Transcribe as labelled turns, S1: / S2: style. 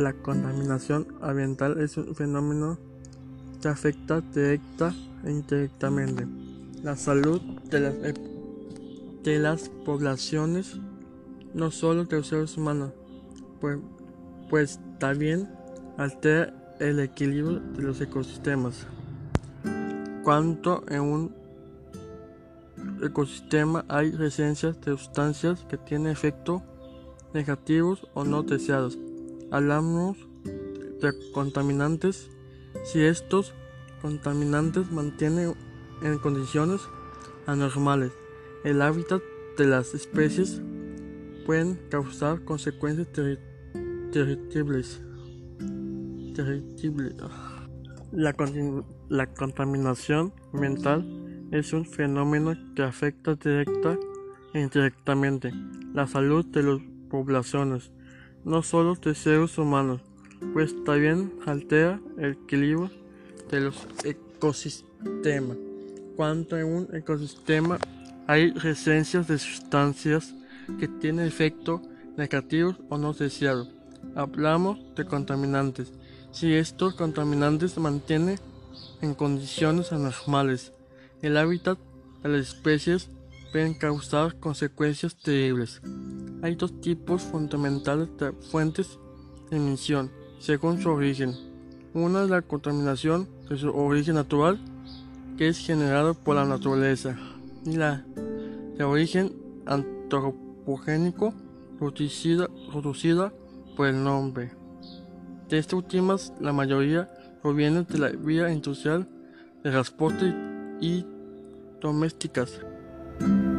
S1: La contaminación ambiental es un fenómeno que afecta directa e indirectamente la salud de las, de las poblaciones, no solo de los seres humanos, pues, pues también altera el equilibrio de los ecosistemas. Cuanto en un ecosistema hay presencia de sustancias que tienen efectos negativos o no deseados. Hablamos de contaminantes si estos contaminantes mantienen en condiciones anormales el hábitat de las especies pueden causar consecuencias terribles. La, la contaminación mental es un fenómeno que afecta directa e indirectamente la salud de las poblaciones, no solo de seres humanos, pues también altera el equilibrio de los ecosistemas. Cuando en un ecosistema hay presencias de sustancias que tienen efectos negativos o no deseados, hablamos de contaminantes. Si estos contaminantes se mantienen en condiciones anormales, el hábitat de las especies pueden causar consecuencias terribles. Hay dos tipos fundamentales de fuentes de emisión, según su origen. Una es la contaminación de su origen natural, que es generada por la naturaleza, y la de origen antropogénico, producida, producida por el nombre. De estas últimas, la mayoría proviene de la vía industrial de transporte y domésticas. thank you